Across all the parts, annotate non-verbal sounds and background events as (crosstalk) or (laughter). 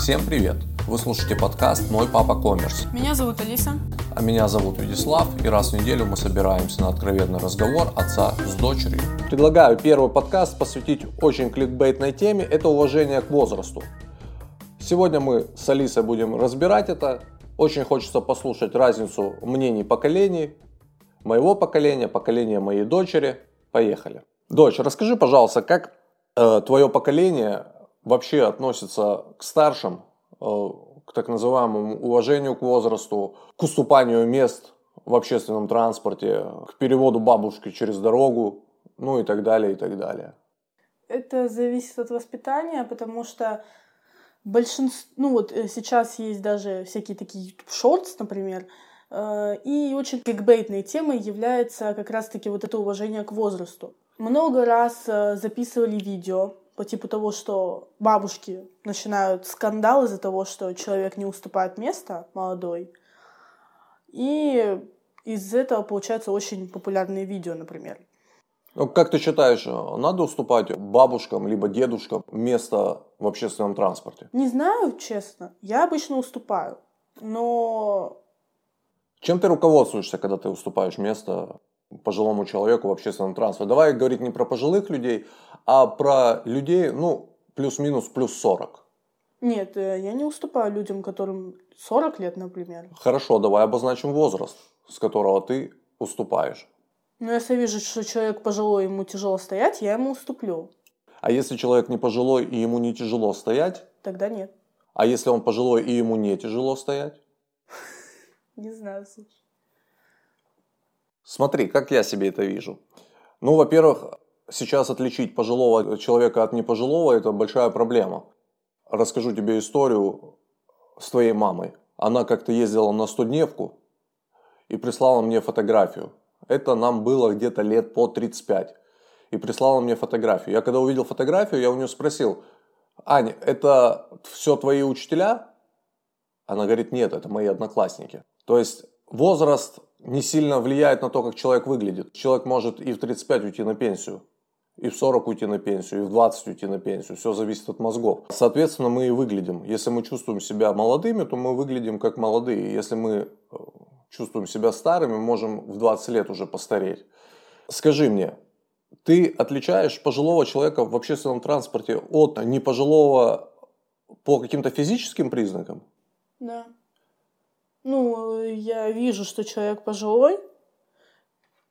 Всем привет! Вы слушаете подкаст «Мой папа коммерс». Меня зовут Алиса. А меня зовут Вячеслав, и раз в неделю мы собираемся на откровенный разговор отца с дочерью. Предлагаю первый подкаст посвятить очень кликбейтной теме – это уважение к возрасту. Сегодня мы с Алисой будем разбирать это. Очень хочется послушать разницу мнений поколений, моего поколения, поколения моей дочери. Поехали. Дочь, расскажи, пожалуйста, как э, твое поколение вообще относится к старшим, э, к так называемому уважению к возрасту, к уступанию мест в общественном транспорте, к переводу бабушки через дорогу, ну и так далее, и так далее. Это зависит от воспитания, потому что большинство, ну вот э, сейчас есть даже всякие такие YouTube Shorts, например, э, и очень кликбейтной темой является как раз-таки вот это уважение к возрасту. Много раз записывали видео по типу того, что бабушки начинают скандал из-за того, что человек не уступает место молодой. И из этого получаются очень популярные видео, например. Ну, как ты считаешь, надо уступать бабушкам либо дедушкам место в общественном транспорте? Не знаю, честно. Я обычно уступаю. Но... Чем ты руководствуешься, когда ты уступаешь место пожилому человеку в общественном транспорте. Давай говорить не про пожилых людей, а про людей, ну, плюс-минус плюс 40. Нет, э, я не уступаю людям, которым 40 лет, например. Хорошо, давай обозначим возраст, с которого ты уступаешь. Ну, если я вижу, что человек пожилой, ему тяжело стоять, я ему уступлю. А если человек не пожилой и ему не тяжело стоять? Тогда нет. А если он пожилой и ему не тяжело стоять? (laughs) Не знаю, слушай. Смотри, как я себе это вижу. Ну, во-первых, сейчас отличить пожилого человека от непожилого – это большая проблема. Расскажу тебе историю с твоей мамой. Она как-то ездила на студневку и прислала мне фотографию. Это нам было где-то лет по 35. И прислала мне фотографию. Я когда увидел фотографию, я у нее спросил, Аня, это все твои учителя? Она говорит, нет, это мои одноклассники. То есть возраст не сильно влияет на то, как человек выглядит. Человек может и в 35 уйти на пенсию, и в 40 уйти на пенсию, и в 20 уйти на пенсию. Все зависит от мозгов. Соответственно, мы и выглядим. Если мы чувствуем себя молодыми, то мы выглядим как молодые. Если мы э, чувствуем себя старыми, можем в 20 лет уже постареть. Скажи мне, ты отличаешь пожилого человека в общественном транспорте от непожилого по каким-то физическим признакам? Да. Ну, я вижу, что человек пожилой.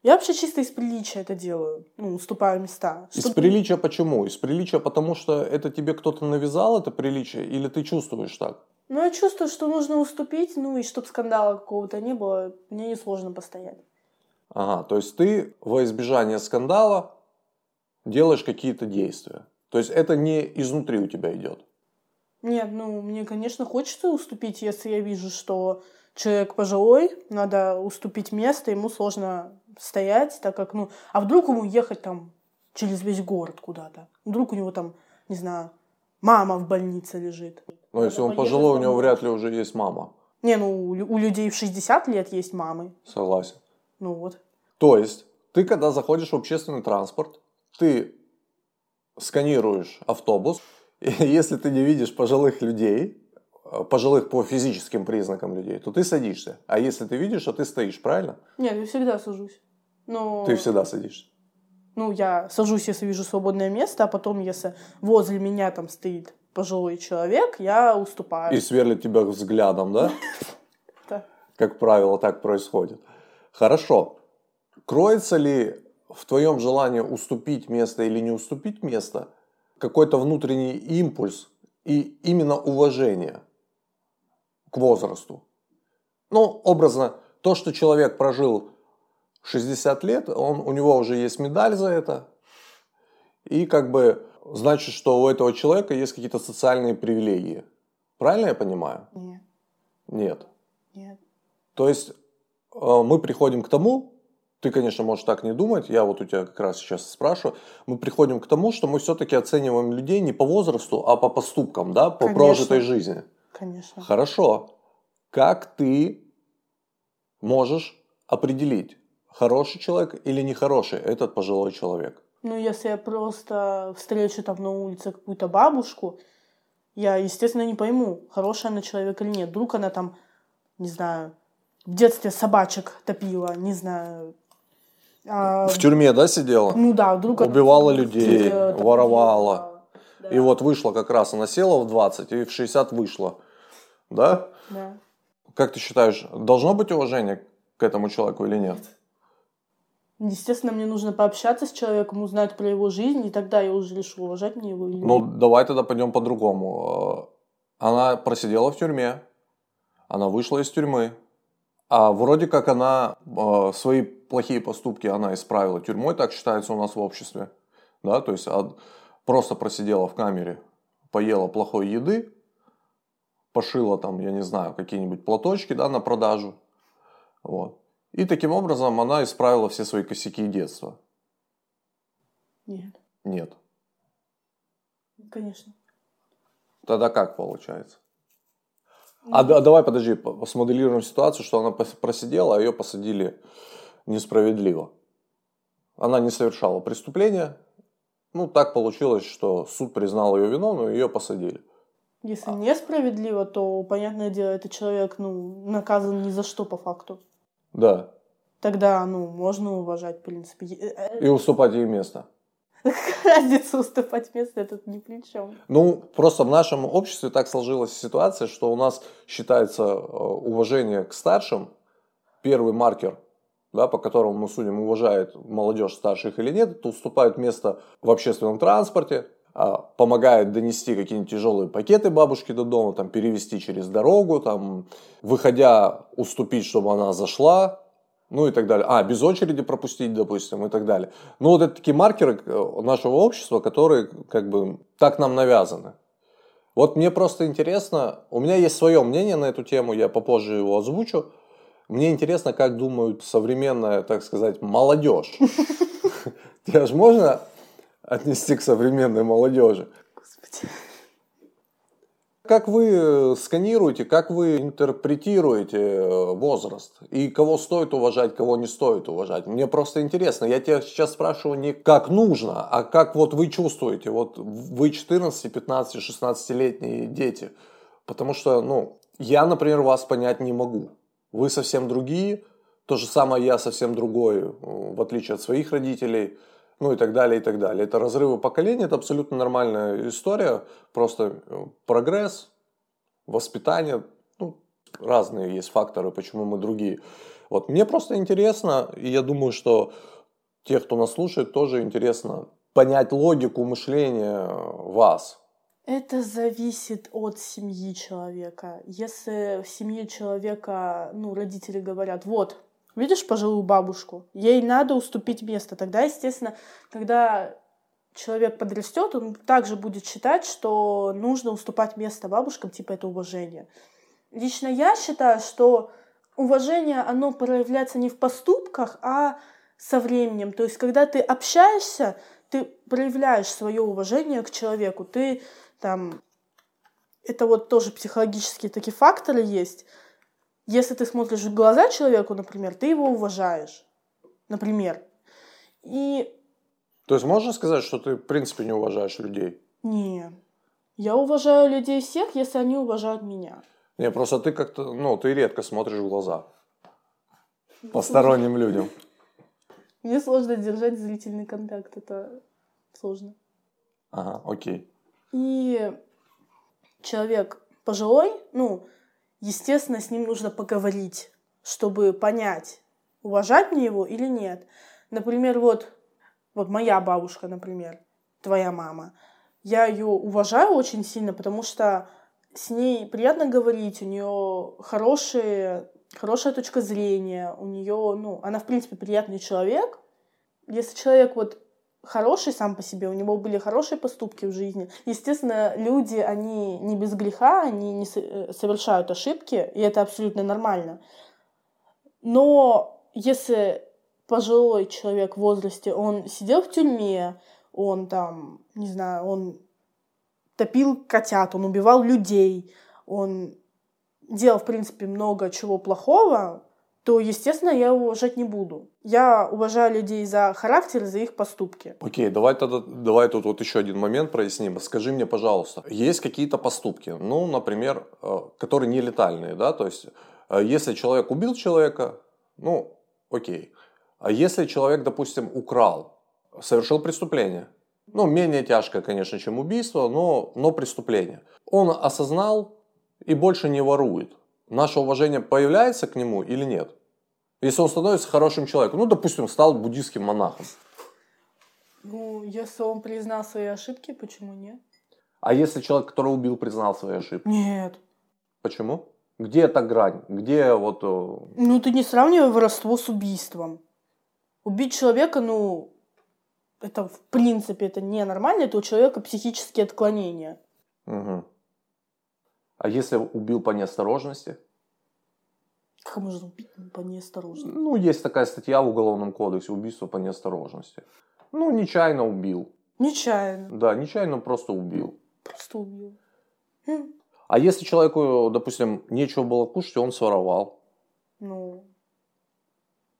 Я вообще чисто из приличия это делаю, ну, уступаю места. Из приличия почему? Из приличия потому, что это тебе кто-то навязал, это приличие, или ты чувствуешь так? Ну, я чувствую, что нужно уступить, ну, и чтобы скандала какого-то не было, мне несложно постоять. Ага, то есть ты во избежание скандала делаешь какие-то действия. То есть это не изнутри у тебя идет. Нет, ну, мне, конечно, хочется уступить, если я вижу, что человек пожилой, надо уступить место, ему сложно стоять, так как, ну, а вдруг ему ехать там через весь город куда-то? Вдруг у него там, не знаю, мама в больнице лежит. Ну, если он пожилой, у него вряд ли уже есть мама. Не, ну, у людей в 60 лет есть мамы. Согласен. Ну вот. То есть, ты когда заходишь в общественный транспорт, ты сканируешь автобус, (laughs) и если ты не видишь пожилых людей, Э, пожилых по физическим признакам людей, то ты садишься. А если ты видишь, что ты стоишь, правильно? Нет, я всегда сажусь. Но... Ты всегда садишься. Ну, я сажусь, если вижу свободное место, а потом, если возле меня там стоит пожилой человек, я уступаю. И сверлит тебя взглядом, да? (laughs) Да. Как правило, так происходит. Хорошо. Кроется ли в твоем желании уступить место или не уступить место какой-то внутренний импульс и именно уважение? к возрасту. Ну, образно, то, что человек прожил 60 лет, он, у него уже есть медаль за это. И как бы значит, что у этого человека есть какие-то социальные привилегии. Правильно я понимаю? Нет. Нет. Нет. То есть э, мы приходим к тому, ты, конечно, можешь так не думать, я вот у тебя как раз сейчас спрашиваю, мы приходим к тому, что мы все-таки оцениваем людей не по возрасту, а по поступкам, да, по конечно. прожитой жизни. Конечно. Хорошо. Как ты можешь определить, хороший человек или нехороший этот пожилой человек? Ну, если я просто встречу там на улице какую-то бабушку, Я, естественно, не пойму, хорошая она человек или нет. Вдруг она там, не знаю, в детстве собачек топила, не знаю. А... В тюрьме, да, сидела? Ну да, вдруг Убивала людей, топила, воровала. Да. И вот вышла как раз, она села в 20 и в 60 вышла. Да? Да. Как ты считаешь, должно быть уважение к этому человеку или нет? Естественно, мне нужно пообщаться с человеком, узнать про его жизнь, и тогда я уже решу, уважать мне его или нет. Ну, давай тогда пойдем по-другому. Она просидела в тюрьме, она вышла из тюрьмы, а вроде как она э, свои плохие поступки она исправила тюрьмой, так считается у нас в обществе. Да, то есть а, просто просидела в камере, поела плохой еды, пошила там, я не знаю, какие-нибудь платочки да, на продажу. Вот. И таким образом она исправила все свои косяки детства. Нет. Нет. Конечно. Тогда как получается? А, а давай, подожди, смоделируем ситуацию, что она просидела, а ее посадили несправедливо. Она не совершала преступления. Ну, так получилось, что суд признал ее виновную, и ее посадили. Если а. несправедливо, то, понятное дело, этот человек ну, наказан ни за что по факту. Да. Тогда, ну, можно уважать, в принципе. Э, э, и уступать ей место. (laughs) разница уступать место, это ни при чем. Ну, просто в нашем обществе так сложилась ситуация, что у нас считается э, уважение к старшим первый маркер, да, по которому мы судим, уважает молодежь старших или нет, это уступают место в общественном транспорте, а, помогает донести какие-нибудь тяжелые пакеты бабушки до дома, там, перевести через дорогу, там, выходя, уступить, чтобы она зашла, ну и так далее. А, без очереди пропустить, допустим, и так далее. Ну, вот это такие маркеры э, нашего общества, которые как бы так нам навязаны. Вот мне просто интересно, у меня есть свое мнение на эту тему, я попозже его озвучу. Мне интересно, как думают современная, так сказать, молодежь. (laughs) Тебя же можно отнести к современной молодежи? Господи как вы э, сканируете, как вы интерпретируете э, возраст и кого стоит уважать, кого не стоит уважать. Мне просто интересно. Я тебя сейчас спрашиваю не как нужно, а как вот вы чувствуете. Вот вы 14, 15, 16-летние дети. Потому что, ну, я, например, вас понять не могу. Вы совсем другие. То же самое я совсем другой, э, в отличие от своих родителей ну и так далее, и так далее. Это разрывы поколений, это абсолютно нормальная история, просто э, прогресс, воспитание, ну, разные есть факторы, почему мы другие. Вот мне просто интересно, и я думаю, что те, кто нас слушает, тоже интересно понять логику мышления вас. Это зависит от семьи человека. Если в семье человека, ну, родители говорят, вот, Видишь пожилую бабушку? Ей надо уступить место. Тогда, естественно, когда человек подрастет, он также будет считать, что нужно уступать место бабушкам, типа это уважение. Лично я считаю, что уважение, оно проявляется не в поступках, а со временем. То есть, когда ты общаешься, ты проявляешь свое уважение к человеку. Ты там... Это вот тоже психологические такие факторы есть если ты смотришь в глаза человеку, например, ты его уважаешь. Например. И... То есть можно сказать, что ты в принципе не уважаешь людей? Не. Я уважаю людей всех, если они уважают меня. Не, просто ты как-то, ну, ты редко смотришь в глаза. Посторонним людям. (laughs) Мне сложно держать зрительный контакт, это сложно. Ага, окей. И человек пожилой, ну, естественно, с ним нужно поговорить, чтобы понять, уважать мне его или нет. Например, вот, вот моя бабушка, например, твоя мама. Я ее уважаю очень сильно, потому что с ней приятно говорить, у нее хорошие, хорошая точка зрения, у нее, ну, она, в принципе, приятный человек. Если человек вот хороший сам по себе, у него были хорошие поступки в жизни. Естественно, люди, они не без греха, они не э, совершают ошибки, и это абсолютно нормально. Но если пожилой человек в возрасте, он сидел в тюрьме, он там, не знаю, он топил котят, он убивал людей, он делал, в принципе, много чего плохого, то, естественно, я его уважать не буду. Я уважаю людей за характер, за их поступки. Окей, давай тогда, давай тут вот еще один момент проясним. Скажи мне, пожалуйста, есть какие-то поступки, ну, например, э, которые не летальные, да, то есть, э, если человек убил человека, ну, окей. А если человек, допустим, украл, совершил преступление, ну, менее тяжкое, конечно, чем убийство, но, но преступление. Он осознал и больше не ворует наше уважение появляется к нему или нет? Если он становится хорошим человеком, ну, допустим, стал буддийским монахом. Ну, если он признал свои ошибки, почему нет? А если человек, который убил, признал свои ошибки? Нет. Почему? Где эта грань? Где вот... Э, ну, ты не сравнивай воровство с убийством. Убить человека, ну, это в принципе это ненормально, это у человека психические отклонения. Угу. А если убил по неосторожности? Как можно убить по неосторожности? Ну, есть такая статья в Уголовном кодексе убийство по неосторожности. Ну, нечаянно убил. Нечаянно. Да, нечаянно просто убил. Просто убил. Хм. А если человеку, допустим, нечего было кушать, он своровал? Ну,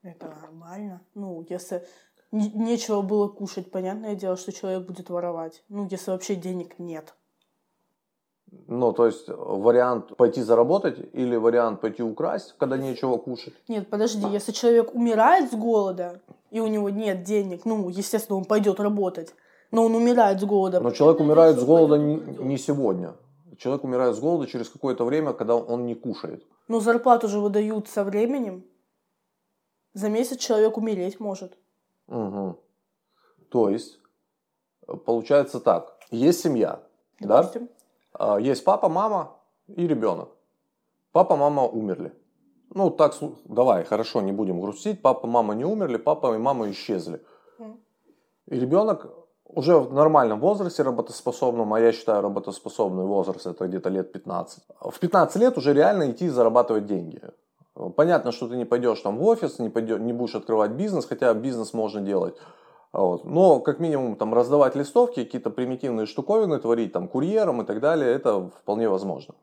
это нормально. Ну, если нечего было кушать, понятное дело, что человек будет воровать. Ну, если вообще денег нет. Ну, то есть вариант пойти заработать или вариант пойти украсть, когда нечего кушать? Нет, подожди, если человек умирает с голода, и у него нет денег, ну, естественно, он пойдет работать, но он умирает с голода. Но человек умирает с голода не, сегодня. Человек умирает с голода через какое-то время, когда он не кушает. Но зарплату же выдают со временем. За месяц человек умереть может. Угу. То есть, получается так. Есть семья, Допустим. да? А, есть папа, мама и ребенок. Папа, мама умерли. Ну, так, давай, хорошо, не будем грустить. Папа, мама не умерли, папа и мама исчезли. И ребенок уже в нормальном возрасте работоспособном, а я считаю работоспособный возраст это где-то лет 15. В 15 лет уже реально идти зарабатывать деньги. Понятно, что ты не пойдешь там в офис, не, пойдешь, не будешь открывать бизнес, хотя бизнес можно делать вот. Но, как минимум, там, раздавать листовки, какие-то примитивные штуковины творить, там, курьером и так далее, это вполне возможно.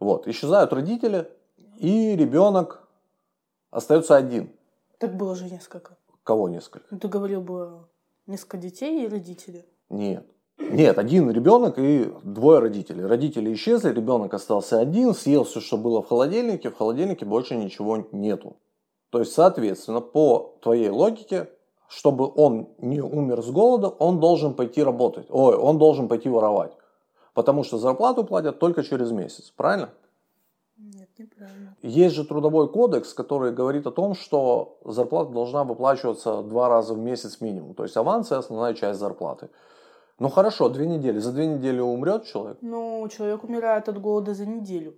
Вот. Исчезают родители, и ребенок остается один. Так было же несколько. Кого несколько? Ну, ты говорил бы несколько детей и родители. Нет. Нет, один ребенок и двое родителей. Родители исчезли, ребенок остался один, съел все, что было в холодильнике, в холодильнике больше ничего нету. То есть, соответственно, по твоей логике, чтобы он не умер с голода, он должен пойти работать. Ой, он должен пойти воровать. Потому что зарплату платят только через месяц. Правильно? Нет, неправильно. Есть же трудовой кодекс, который говорит о том, что зарплата должна выплачиваться два раза в месяц минимум. То есть аванс и основная часть зарплаты. Ну хорошо, две недели. За две недели умрет человек? Ну, человек умирает от голода за неделю.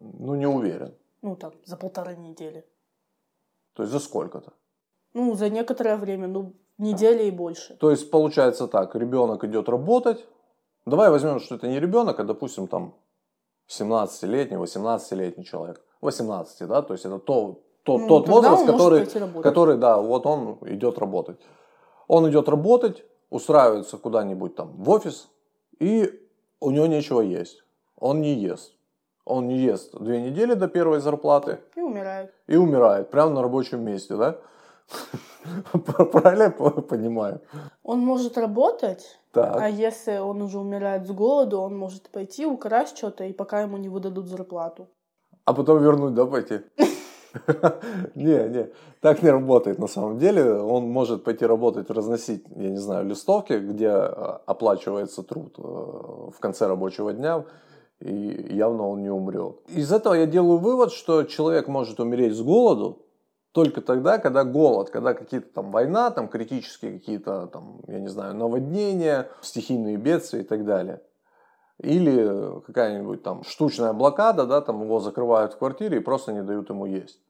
Ну, не уверен. Ну, там, за полторы недели. То есть за сколько-то? Ну, за некоторое время, ну, недели и больше. То есть получается так, ребенок идет работать. Давай возьмем, что это не ребенок, а, допустим, там 17-летний, 18-летний человек. 18, да, то есть это то, то, ну, тот возраст, который, который, да, вот он идет работать. Он идет работать, устраивается куда-нибудь там в офис, и у него нечего есть. Он не ест. Он не ест две недели до первой зарплаты. И умирает. И умирает, прямо на рабочем месте, да? (laughs) Правильно я понимаю? Он может работать, так. а если он уже умирает с голоду, он может пойти украсть что-то, и пока ему не выдадут зарплату. А потом вернуть, да, пойти? (laughs) Не, не, так не работает на самом деле. Он может пойти работать, разносить, я не знаю, листовки, где а, оплачивается труд э, в конце рабочего дня, и явно он не умрет. Из этого я делаю вывод, что человек может умереть с голоду, только тогда, когда голод, когда какие-то там война, там критические какие-то там, я не знаю, наводнения, стихийные бедствия и так далее. Или какая-нибудь там штучная блокада, да, там его закрывают в квартире и просто не дают ему есть.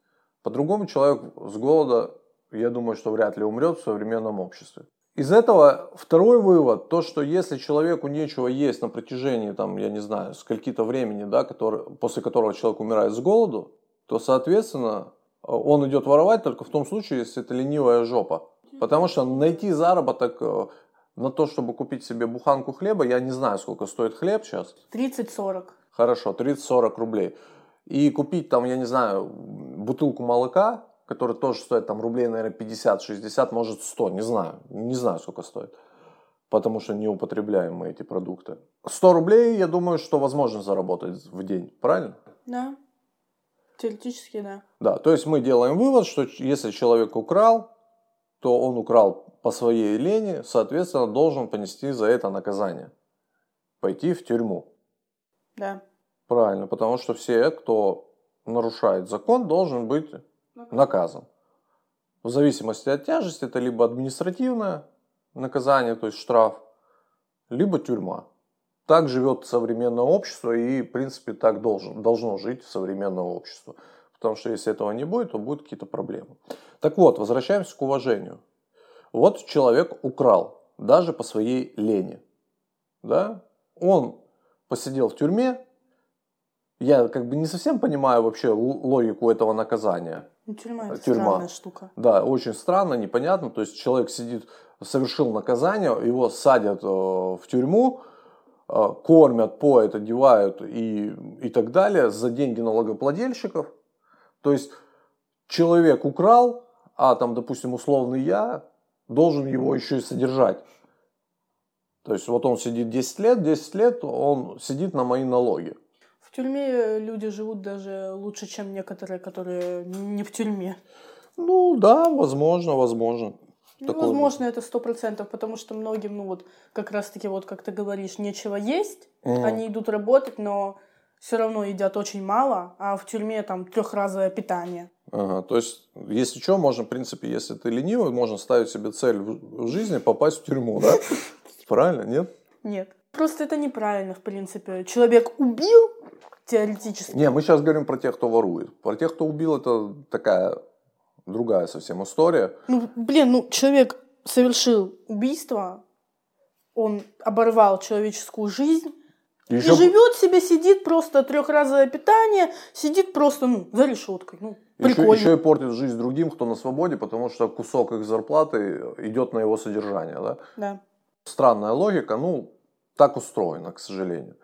По-другому человек с голода, я думаю, что вряд ли умрет в современном обществе. Из этого второй вывод, то, что если человеку нечего есть на протяжении, там, я не знаю, скольки-то времени, да, который, после которого человек умирает с голоду, то, соответственно, он идет воровать только в том случае, если это ленивая жопа. Потому что найти заработок э, на то, чтобы купить себе буханку хлеба, я не знаю, сколько стоит хлеб сейчас. 30-40. Хорошо, 30-40 рублей. И купить там, я не знаю, бутылку молока, который тоже стоит там рублей, наверное, 50-60, может 100, не знаю. Не знаю, сколько стоит. Потому что не употребляем мы эти продукты. 100 рублей, я думаю, что возможно заработать в день, правильно? Да. Теоретически, да. Да, то есть мы делаем вывод, что если человек украл, то он украл по своей лени, соответственно, должен понести за это наказание. Пойти в тюрьму. Да. Правильно, потому что все, кто нарушает закон, должен быть наказан. В зависимости от тяжести это либо административное наказание, то есть штраф, либо тюрьма. Так живет современное общество и, в принципе, так должен, должно жить современное общество. Потому что если этого не будет, то будут какие-то проблемы. Так вот, возвращаемся к уважению. Вот человек украл, даже по своей лени. Да? Он посидел в тюрьме. Я как бы не совсем понимаю вообще логику этого наказания. Ну, тюрьма это Тюрьма. странная штука. Да, очень странно, непонятно. То есть человек сидит, совершил наказание, его садят э, в тюрьму, кормят, поят, одевают и, и так далее за деньги налогоплательщиков. То есть человек украл, а там, допустим, условный я должен его еще и содержать. То есть вот он сидит 10 лет, 10 лет он сидит на мои налоги. В тюрьме люди живут даже лучше, чем некоторые, которые не в тюрьме. Ну да, возможно, возможно. Ну, возможно, это сто процентов, потому что многим, ну вот, как раз-таки, вот как ты говоришь, нечего есть, mm. они идут работать, но все равно едят очень мало, а в тюрьме там трехразовое питание. Ага, то есть, если что, можно, в принципе, если ты ленивый, можно ставить себе цель в жизни попасть в тюрьму, да? (laughs) Правильно, нет? Нет. Просто это неправильно, в принципе. Человек убил, теоретически. Не, мы сейчас говорим про тех, кто ворует. Про тех, кто убил, это такая другая совсем история. Ну, блин, ну, человек совершил убийство, он оборвал человеческую жизнь, еще... И живет себе, сидит просто трехразовое питание, сидит просто, ну, за решеткой. Ну, прикольно. Еще, еще и портит жизнь другим, кто на свободе, потому что кусок их зарплаты идет на его содержание, да? Да. Странная логика, ну, так устроено, к сожалению.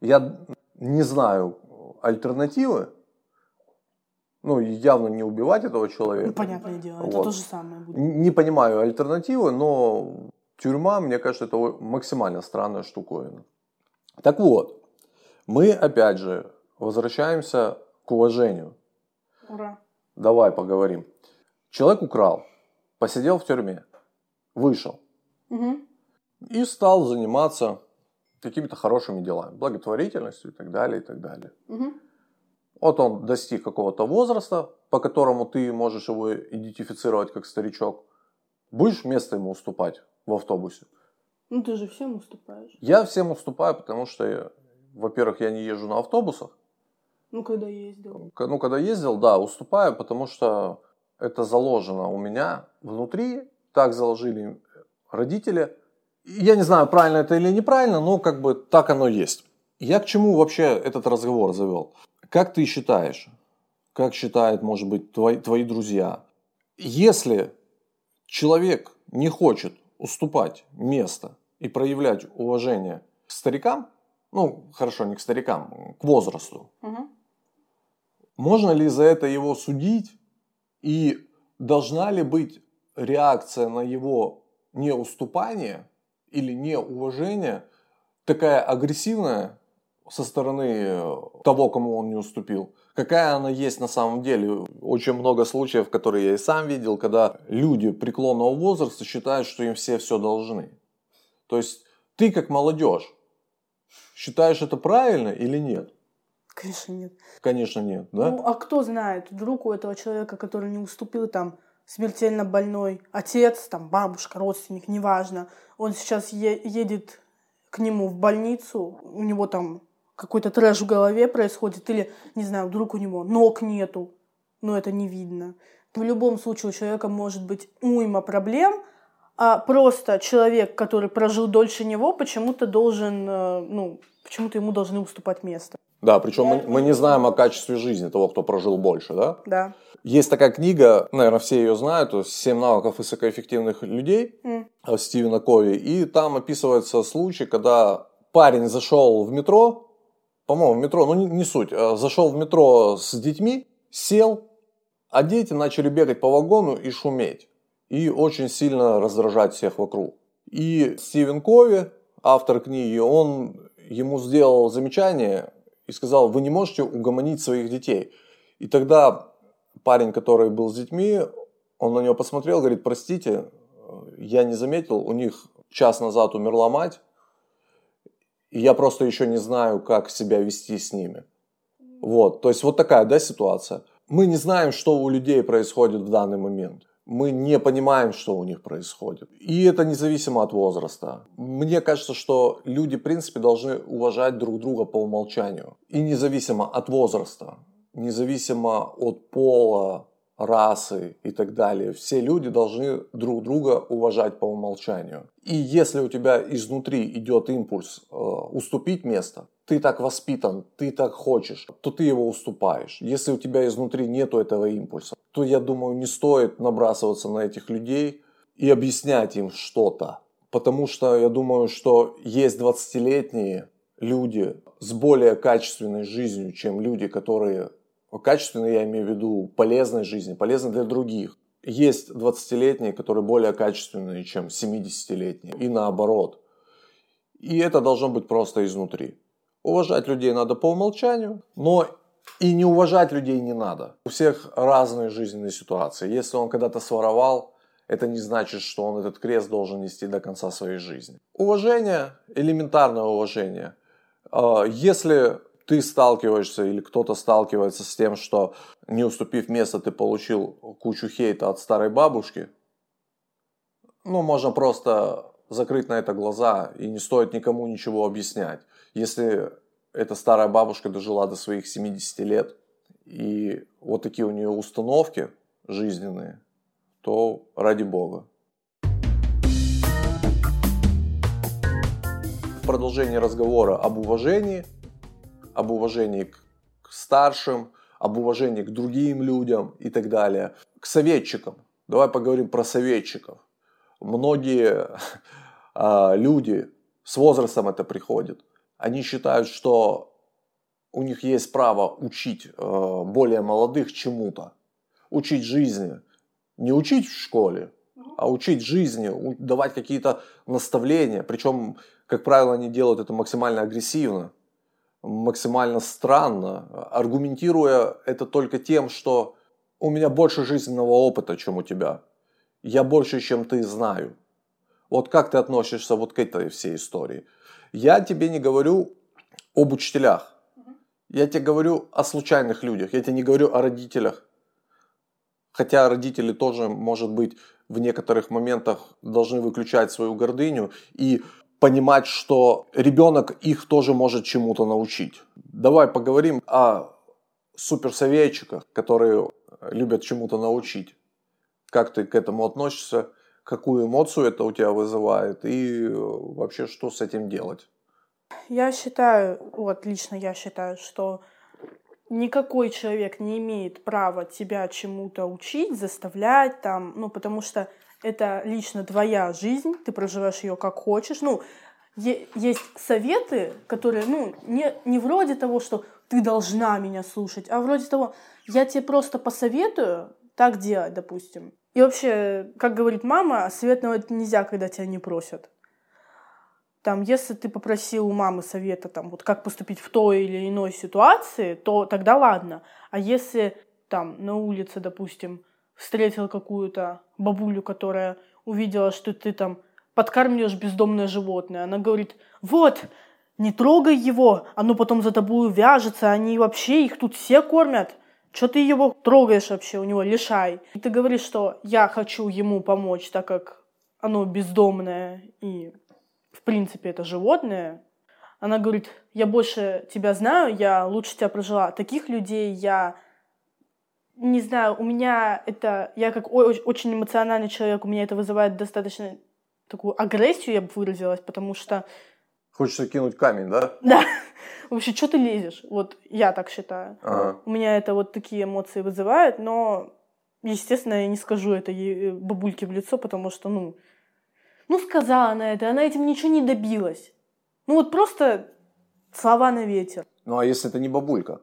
Я не знаю альтернативы, ну, явно не убивать этого человека. Ну, понятное дело, вот. это то же самое будет. Не понимаю альтернативы, но тюрьма, мне кажется, это максимально странная штуковина. Так вот, мы опять же возвращаемся к уважению. Ура. Давай поговорим. Человек украл, посидел в тюрьме, вышел угу. и стал заниматься какими-то хорошими делами, благотворительностью и так далее, и так далее. Угу. Вот он достиг какого-то возраста, по которому ты можешь его идентифицировать как старичок. Будешь место ему уступать в автобусе? Ну ты же всем уступаешь. Я всем уступаю, потому что, во-первых, я не езжу на автобусах. Ну, когда ездил. Ну, когда ездил, да, уступаю, потому что это заложено у меня внутри, так заложили родители. Я не знаю, правильно это или неправильно, но как бы так оно есть. Я к чему вообще этот разговор завел? Как ты считаешь, как считают, может быть, твои, твои друзья, если человек не хочет уступать место и проявлять уважение к старикам, ну, хорошо, не к старикам, к возрасту, угу. можно ли за это его судить и должна ли быть реакция на его неуступание или неуважение такая агрессивная со стороны того, кому он не уступил? Какая она есть на самом деле? Очень много случаев, которые я и сам видел, когда люди преклонного возраста считают, что им все все должны. То есть ты как молодежь считаешь это правильно или нет? Конечно нет. Конечно нет, да? Ну, а кто знает, вдруг у этого человека, который не уступил, там, смертельно больной отец, там, бабушка, родственник, неважно, он сейчас е- едет к нему в больницу, у него там какой-то трэш в голове происходит, или, не знаю, вдруг у него ног нету, но это не видно. В любом случае у человека может быть уйма проблем, а просто человек, который прожил дольше него, почему-то должен, э, ну, почему-то ему должны уступать место. Да, причем мы, мы не знаем о качестве жизни того, кто прожил больше, да? Да. Есть такая книга, наверное, все ее знают, «Семь навыков высокоэффективных людей» mm. Стивена Кови. И там описывается случай, когда парень зашел в метро, по-моему, в метро, ну не, не суть, а зашел в метро с детьми, сел, А дети начали бегать по вагону и шуметь. И очень сильно раздражать всех вокруг. И Стивен Кови, автор книги, он ему сделал замечание и сказал, вы не можете угомонить своих детей. И тогда парень, который был с детьми, он на него посмотрел, говорит, простите, я не заметил, у них час назад умерла мать, и я просто еще не знаю, как себя вести с ними. Вот, то есть вот такая, да, ситуация. Мы не знаем, что у людей происходит в данный момент. Мы не понимаем, что у них происходит. И это независимо от возраста. Мне кажется, что люди, в принципе, должны уважать друг друга по умолчанию. И независимо от возраста, независимо от пола, расы и так далее. Все люди должны друг друга уважать по умолчанию. И если у тебя изнутри идет импульс э, уступить место, ты так воспитан, ты так хочешь, то ты его уступаешь. Если у тебя изнутри нету этого импульса, то я думаю, не стоит набрасываться на этих людей и объяснять им что-то. Потому что я думаю, что есть 20-летние люди с более качественной жизнью, чем люди, которые Качественной я имею в виду полезной жизни, полезной для других. Есть 20-летние, которые более качественные, чем 70-летние. И наоборот. И это должно быть просто изнутри. Уважать людей надо по умолчанию, но и не уважать людей не надо. У всех разные жизненные ситуации. Если он когда-то своровал, это не значит, что он этот крест должен нести до конца своей жизни. Уважение, элементарное уважение. А, если ты сталкиваешься или кто-то сталкивается с тем, что не уступив место, ты получил кучу хейта от старой бабушки, ну, можно просто закрыть на это глаза и не стоит никому ничего объяснять. Если эта старая бабушка дожила до своих 70 лет, и вот такие у нее установки жизненные, то ради бога. В продолжении разговора об уважении – об уважении к старшим, об уважении к другим людям и так далее. К советчикам. Давай поговорим про советчиков. Многие э, (laughs) люди с возрастом это приходит. Они считают, что у них есть право учить э, более молодых чему-то. Учить жизни. Не учить в школе, а учить жизни, давать какие-то наставления. Причем, как правило, они делают это максимально агрессивно максимально странно, аргументируя это только тем, что у меня больше жизненного опыта, чем у тебя. Я больше, чем ты знаю. Вот как ты относишься вот к этой всей истории? Я тебе не говорю об учителях. Я тебе говорю о случайных людях. Я тебе не говорю о родителях. Хотя родители тоже, может быть, в некоторых моментах должны выключать свою гордыню и понимать, что ребенок их тоже может чему-то научить. Давай поговорим о суперсоветчиках, которые любят чему-то научить. Как ты к этому относишься? Какую эмоцию это у тебя вызывает? И вообще, что с этим делать? Я считаю, вот лично я считаю, что никакой человек не имеет права тебя чему-то учить, заставлять там, ну, потому что это лично твоя жизнь, ты проживаешь ее как хочешь. Ну, есть советы, которые, ну, не, не вроде того, что ты должна меня слушать, а вроде того, я тебе просто посоветую так делать, допустим. И вообще, как говорит мама, советовать нельзя, когда тебя не просят. Там, если ты попросил у мамы совета, там, вот как поступить в той или иной ситуации, то тогда ладно. А если там на улице, допустим, встретил какую-то бабулю, которая увидела, что ты там подкармливаешь бездомное животное. Она говорит, вот, не трогай его, оно потом за тобой вяжется, они вообще, их тут все кормят. Что ты его трогаешь вообще, у него лишай. И ты говоришь, что я хочу ему помочь, так как оно бездомное и, в принципе, это животное. Она говорит, я больше тебя знаю, я лучше тебя прожила. Таких людей я не знаю, у меня это, я как очень эмоциональный человек, у меня это вызывает достаточно такую агрессию, я бы выразилась, потому что... Хочется кинуть камень, да? Да. (laughs) Вообще, что ты лезешь? Вот я так считаю. Ага. У меня это вот такие эмоции вызывает, но, естественно, я не скажу это ей, э, бабульке в лицо, потому что, ну, ну, сказала она это, она этим ничего не добилась. Ну, вот просто слова на ветер. Ну, а если это не бабулька?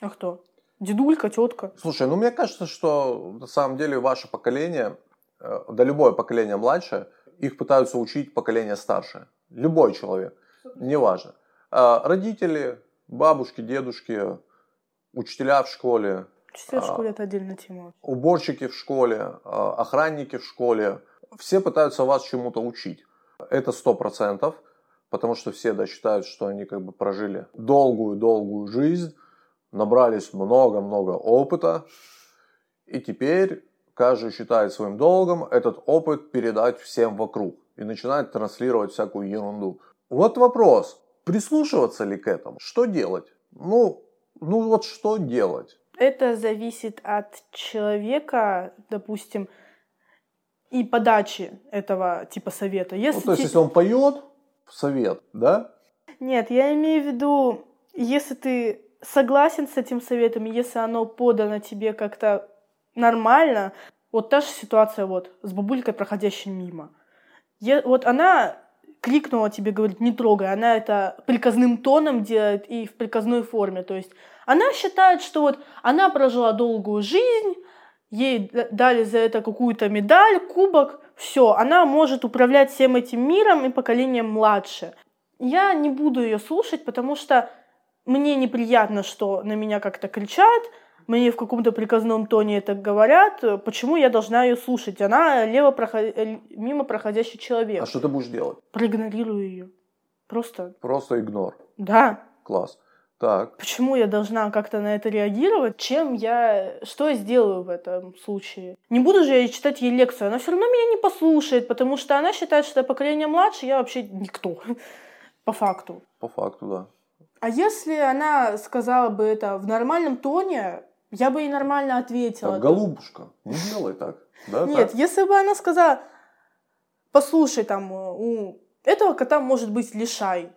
А кто? Дедулька, тетка. Слушай, ну мне кажется, что на самом деле ваше поколение, э, да любое поколение младше, их пытаются учить поколение старшее. Любой человек, неважно. А Родители, бабушки, дедушки, учителя в школе, Учителя в А. школе это отдельная тема. уборщики в школе, а, охранники в школе, все пытаются вас чему-то учить. Это сто процентов, потому что все да, считают, что они как бы прожили долгую-долгую жизнь, набрались много-много опыта, и теперь каждый считает своим долгом этот опыт передать всем вокруг и начинает транслировать всякую ерунду. Вот вопрос, прислушиваться ли к этому? Что делать? Ну, ну вот что делать? Это зависит от человека, допустим, и подачи этого типа совета. Если Ну, то есть, если он поет, совет, да? Нет, я имею в виду, если ты согласен с этим советом, если оно подано тебе как-то нормально, вот та же ситуация вот с бабулькой, проходящей мимо. Я- вот она крикнула тебе, говорит, не трогай, она это приказным тоном делает и в приказной форме, то есть она считает, что вот она прожила долгую жизнь, ей дали за это какую-то медаль, кубок, все, она может управлять всем этим миром и поколением младше. Я не буду ее слушать, потому что мне неприятно, что на меня как-то кричат, мне в каком-то приказном тоне это говорят. Почему я должна ее слушать? Она лево проход- э, мимо проходящий человек. А что ты будешь делать? Проигнорирую ее. Просто, Просто игнор. да. Класс. Так. Почему я должна как-то на это реагировать? Чем я... Что я сделаю в этом случае? Не буду же я читать ей лекцию. Она все равно меня не послушает, потому что она считает, что я поколение младше, я вообще никто. (laughs) По факту. По факту, да. А если она сказала бы это в нормальном тоне, я бы ей нормально ответила. Так, голубушка, не делай так. Да, Нет, так? если бы она сказала, послушай, там, э, у этого кота может быть лишай.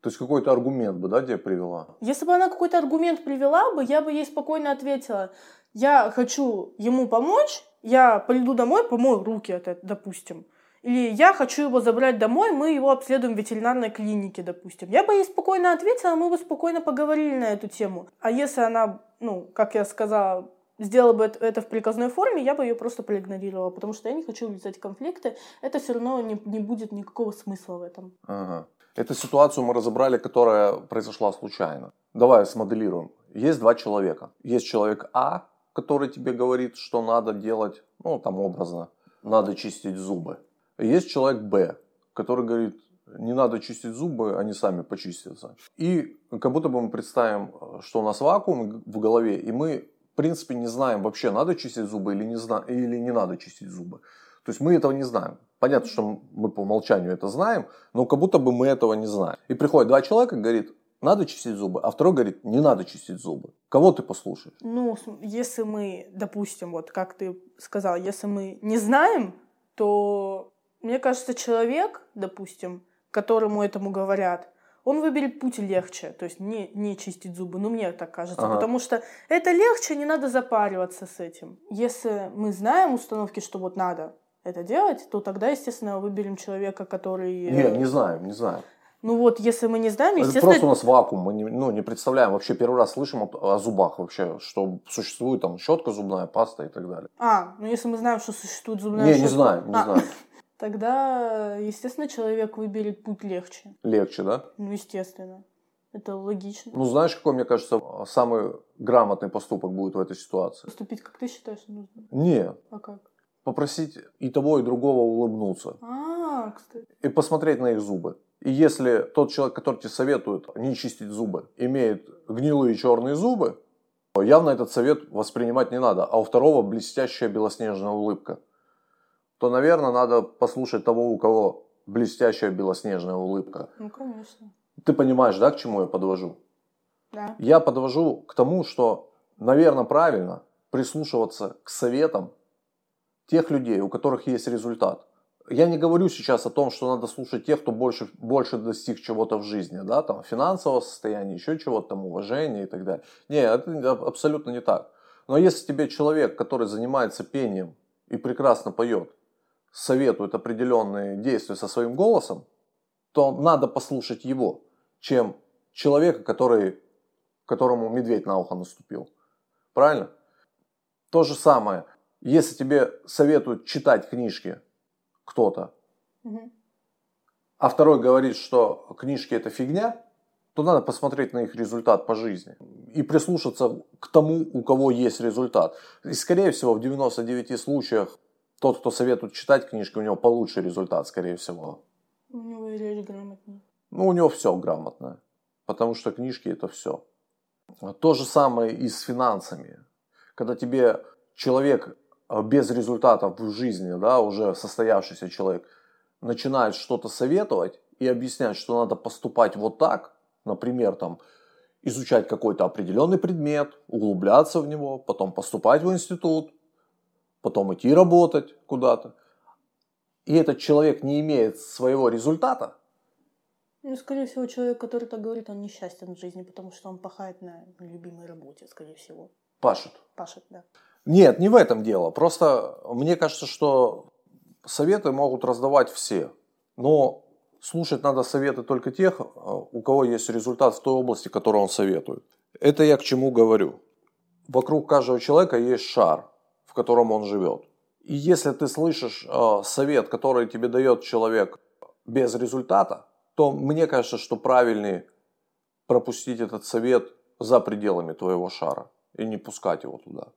То есть какой-то аргумент бы, да, тебе привела? Если бы она какой-то аргумент привела бы, я бы ей спокойно ответила, я хочу ему помочь, я приду домой, помою руки, это, допустим. Или я хочу его забрать домой, мы его обследуем в ветеринарной клинике, допустим. Я бы ей спокойно ответила, мы бы спокойно поговорили на эту тему. А если она, ну, как я сказала, сделала бы это- в приказной форме, я бы ее просто проигнорировала, потому что я не хочу влезать в конфликты. Это все равно не, не будет никакого смысла в этом. Ага. Эту ситуацию мы разобрали, которая произошла случайно. Давай смоделируем. Есть два человека. Есть человек А, который тебе говорит, что надо делать, ну, там образно, надо чистить зубы. Есть человек Б, который говорит, не надо чистить зубы, они сами почистятся. И как будто бы мы представим, что у нас вакуум в голове, и мы, в принципе, не знаем вообще, надо чистить зубы или не, зна- или не надо чистить зубы. То есть мы этого не знаем. Понятно, что мы по умолчанию это знаем, но как будто бы мы этого не знаем. И приходит два человека, говорит, надо чистить зубы, а второй говорит, не надо чистить зубы. Кого ты послушаешь? Ну, если мы, допустим, вот как ты сказал, если мы не знаем, то, мне кажется, человек, допустим, которому этому говорят, он выберет путь легче, то есть не, не чистить зубы, ну мне так кажется, Ага. потому что это легче, не надо запариваться с этим. Если мы знаем установки, что вот надо это делать, то тогда, естественно, выберем человека, который... э, Не, не знаем, не знаем. Ну вот, если мы не знаем, Это естественно... просто у нас вакуум, мы не, ну, не представляем. Вообще первый раз слышим о, о зубах вообще, что существует там щетка зубная, паста и так далее. А, ну если мы знаем, что существует зубная не, не щетка- знаем, не А, знаем. (laughs) Тогда, естественно, человек выберет путь легче. Легче, да? Ну, естественно. Это логично. Ну, знаешь, какой, мне кажется, самый грамотный поступок будет в этой ситуации? Поступить, как ты считаешь, нужно? Не, А как? попросить и того, и другого улыбнуться. А, кстати. и посмотреть на их зубы. И если тот человек, который тебе советует не чистить зубы, имеет гнилые черные зубы, явно этот совет воспринимать не надо, а у второго блестящая белоснежная улыбка, то, наверное, надо послушать того, у кого блестящая белоснежная улыбка. Ну, конечно. Ты понимаешь, да, к чему я подвожу? Да. Я подвожу к тому, что, наверное, правильно прислушиваться к советам тех людей, у которых есть результат. Я не говорю сейчас о том, что надо слушать тех, кто больше, больше достиг чего-то в жизни, да, там, финансового состояния, еще чего-то там, уважения и так далее. Не, это абсолютно не так. Но если тебе человек, который занимается пением и прекрасно поет, советует определенные действия со своим голосом, то надо послушать его, чем человека, который, которому медведь на ухо наступил. Правильно? То же самое, если тебе советуют читать книжки кто-то, а второй говорит, что книжки это фигня, то надо посмотреть на их результат по жизни и прислушаться к тому, у кого есть результат. И скорее всего в 99 случаях тот, кто советует читать книжки, у него получше результат, скорее всего. У него и речь грамотнее. Ну, у него все грамотно, потому что книжки это все. То же самое и с финансами. Когда тебе человек э, без результатов в жизни, да, уже состоявшийся человек, начинает что-то советовать и объяснять, что надо поступать вот так, например, там, изучать какой-то определенный предмет, углубляться в него, потом поступать в институт, потом идти работать куда-то. И этот человек не имеет своего результата, Ну, скорее всего, человек, который так говорит, он несчастен в жизни, потому что он пахает на любимой работе, скорее всего. пашет. Пашет, да. Нет, не в этом дело. Просто мне кажется, что советы могут раздавать все. Но слушать надо советы только тех, э, у кого есть результат в той области, которую он советует. Это я к чему говорю. Вокруг каждого человека есть шар, в котором он живет. И если ты слышишь э, совет, который тебе дает человек без результата, то мне кажется, что правильнее пропустить этот совет за пределами твоего шара и не пускать его туда.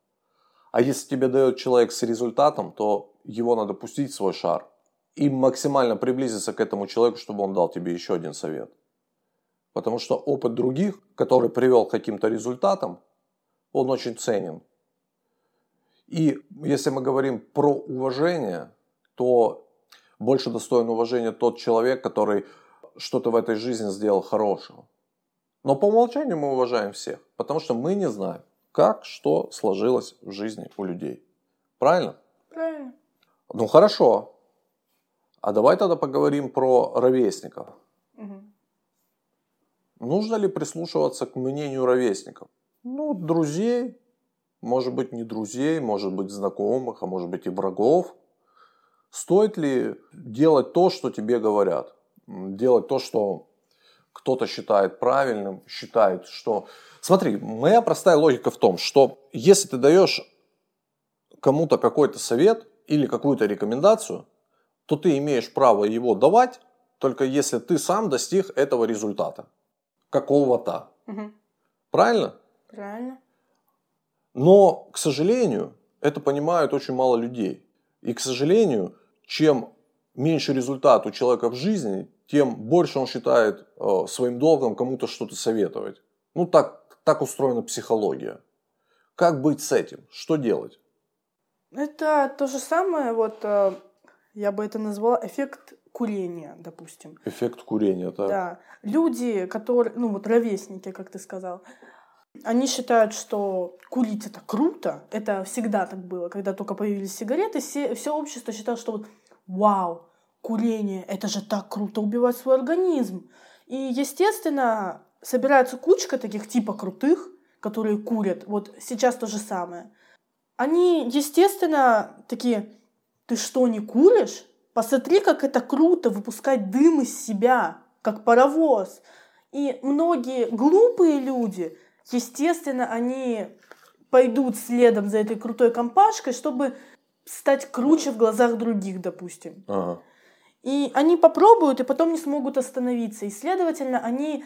А если тебе дает человек с результатом, то его надо пустить в свой шар и максимально приблизиться к этому человеку, чтобы он дал тебе еще один совет. Потому что опыт других, который привел к каким-то результатам, он очень ценен. И если мы говорим про уважение, то больше достоин уважения тот человек, который что-то в этой жизни сделал хорошего. Но по умолчанию мы уважаем всех, потому что мы не знаем, как что сложилось в жизни у людей. Правильно? Правильно. Ну хорошо. А давай тогда поговорим про ровесников. Мгм. Нужно ли прислушиваться к мнению ровесников? Ну, друзей, может быть, не друзей, может быть, знакомых, а может быть и врагов. Стоит ли делать то, что тебе говорят? Делать то, что кто-то считает правильным, считает, что... Смотри, моя простая логика в том, что если ты даешь кому-то какой-то совет или какую-то рекомендацию, то ты имеешь право его давать, только если ты сам достиг этого результата. Какого-то. Мгм. Правильно? Правильно. Но, к сожалению, это понимают очень мало людей. И, к сожалению, чем меньше результат у человека в жизни, тем больше он считает э, своим долгом кому-то что-то советовать. Ну, так, так устроена психология. Как быть с этим? Что делать? Это то же самое, вот э, я бы это назвала эффект курения, допустим. Эффект курения. Так? Да. Люди, которые, ну вот ровесники, как ты сказал, они считают, что курить это круто. Это всегда так было. Когда только появились сигареты, все, все общество считало, что вот вау, курение, это же так круто убивать свой организм. И, естественно, собирается кучка таких типа крутых, которые курят. Вот сейчас то же самое. Они, естественно, такие, ты что, не куришь? Посмотри, как это круто выпускать дым из себя, как паровоз. И многие глупые люди, естественно, они пойдут следом за этой крутой компашкой, чтобы стать круче в глазах других, допустим. Ага. И они попробуют, и потом не смогут остановиться. И, следовательно, они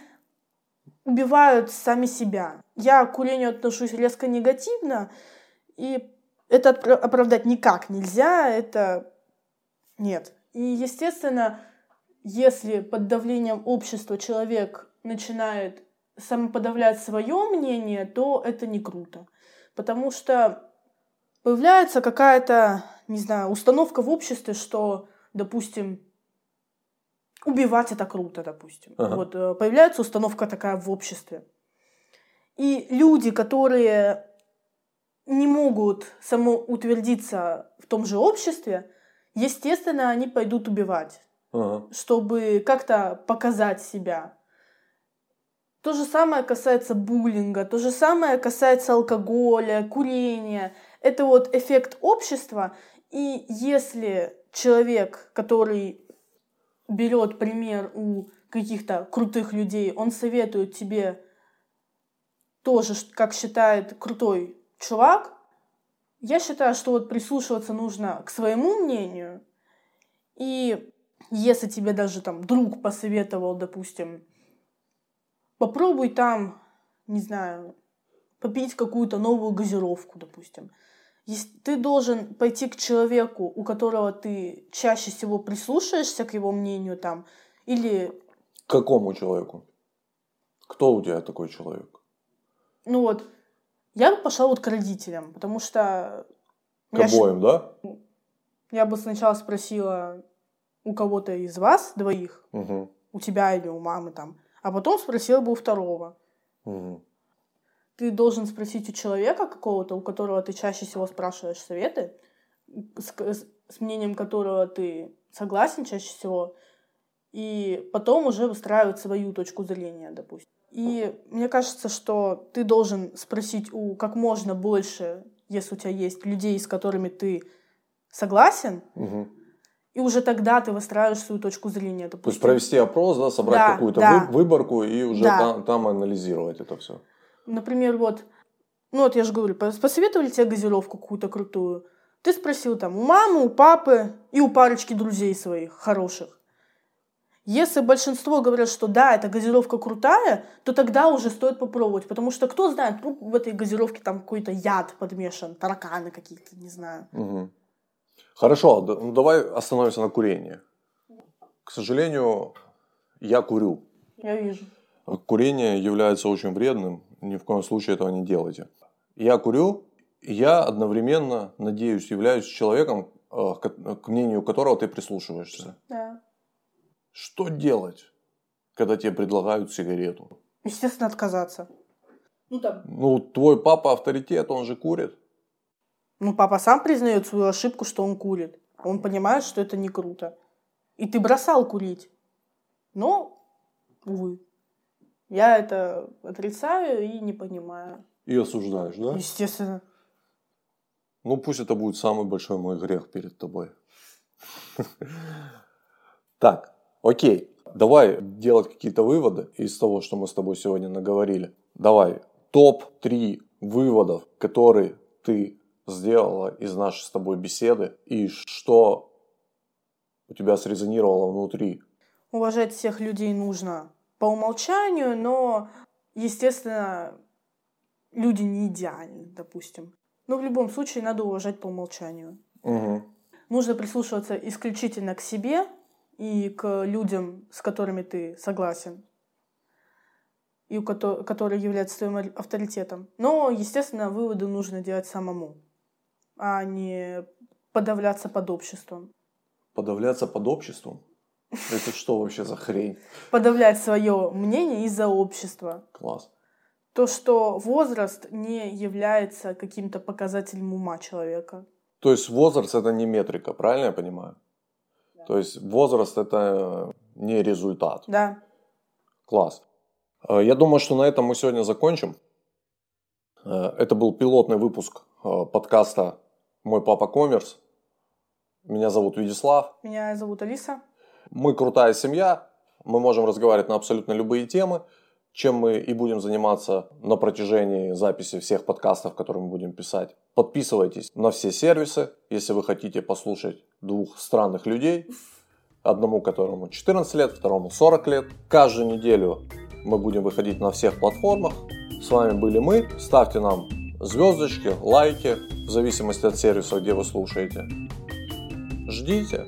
убивают сами себя. Я к курению отношусь резко негативно, и это оправдать никак нельзя, это нет. И, естественно, если под давлением общества человек начинает самоподавлять свое мнение, то это не круто. Потому что появляется какая-то, не знаю, установка в обществе, что, допустим, убивать это круто, допустим. Ага. Вот э, появляется установка такая в обществе. И люди, которые не могут самоутвердиться в том же обществе, естественно, они пойдут убивать, Ага. чтобы как-то показать себя. То же самое касается буллинга, то же самое касается алкоголя, курения. Это вот эффект общества. И если человек, который берет пример у каких-то крутых людей, он советует тебе тоже, как считает крутой чувак, я считаю, что вот прислушиваться нужно к своему мнению. И если тебе даже там друг посоветовал, допустим, попробуй там, не знаю, попить какую-то новую газировку, допустим. Ты должен пойти к человеку, у которого ты чаще всего прислушаешься к его мнению там, или... К какому человеку? Кто у тебя такой человек? Ну вот, я бы пошла вот к родителям, потому что... К обоим, да? Я бы сначала спросила у кого-то из вас двоих, угу. у тебя или у мамы там, а потом спросила бы у второго. Угу. Ты должен спросить у человека какого-то, у которого ты чаще всего спрашиваешь советы, с, с, с мнением которого ты согласен чаще всего, и потом уже выстраивать свою точку зрения, допустим. И мне кажется, что ты должен спросить у как можно больше, если у тебя есть людей, с которыми ты согласен, угу. И уже тогда ты выстраиваешь свою точку зрения. Допустим. То есть провести опрос, да, собрать да, какую-то да. выборку и уже да. там, там анализировать это все. Например, вот, ну вот я же говорю, посоветовали тебе газировку какую-то крутую. Ты спросил там у мамы, у папы и у парочки друзей своих хороших. Если большинство говорят, что да, эта газировка крутая, то тогда уже стоит попробовать. Потому что кто знает, ну, в этой газировке там какой-то яд подмешан, тараканы какие-то, не знаю. Угу. Хорошо, ну давай остановимся на курении. К сожалению, я курю. Я вижу. Курение является очень вредным. Ни в коем случае этого не делайте. Я курю, и я одновременно, надеюсь, являюсь человеком, э, к мнению которого ты прислушиваешься. Да. Что делать, когда тебе предлагают сигарету? Естественно, отказаться. Ну, там. Ну, твой папа авторитет, он же курит. Ну, папа сам признает свою ошибку, что он курит. Он понимает, что это не круто. И ты бросал курить. Но, увы. Я это отрицаю и не понимаю. И осуждаешь, да? Естественно. Ну, пусть это будет самый большой мой грех перед тобой. (laughs) Так, Окей, давай делать какие-то выводы из того, что мы с тобой сегодня наговорили. Давай, топ-3 выводов, которые ты сделала из нашей с тобой беседы и что у тебя срезонировало внутри. Уважать всех людей нужно по умолчанию, но, естественно, люди не идеальны, допустим. Но в любом случае надо уважать по умолчанию. Угу. Нужно прислушиваться исключительно к себе, и к людям, с которыми ты согласен, и у которых, которые являются твоим авторитетом. Но, естественно, выводы нужно делать самому, а не подавляться под обществом. Подавляться под обществом? Это что вообще за хрень? Подавлять свое мнение из-за общества. Класс. То, что возраст не является каким-то показателем ума человека. То есть возраст это не метрика, правильно я понимаю? То есть возраст это не результат. Да. Класс. Э, я думаю, что на этом мы сегодня закончим. Э, это был пилотный выпуск э, подкаста «Мой папа коммерс». Меня зовут Вячеслав. Меня зовут Алиса. Мы крутая семья. Мы можем разговаривать на абсолютно любые темы чем мы и будем заниматься на протяжении записи всех подкастов, которые мы будем писать. Подписывайтесь на все сервисы, если вы хотите послушать двух странных людей, одному которому 14 лет, второму 40 лет. Каждую неделю мы будем выходить на всех платформах. С вами были мы. Ставьте нам звездочки, лайки, в зависимости от сервиса, где вы слушаете. Ждите.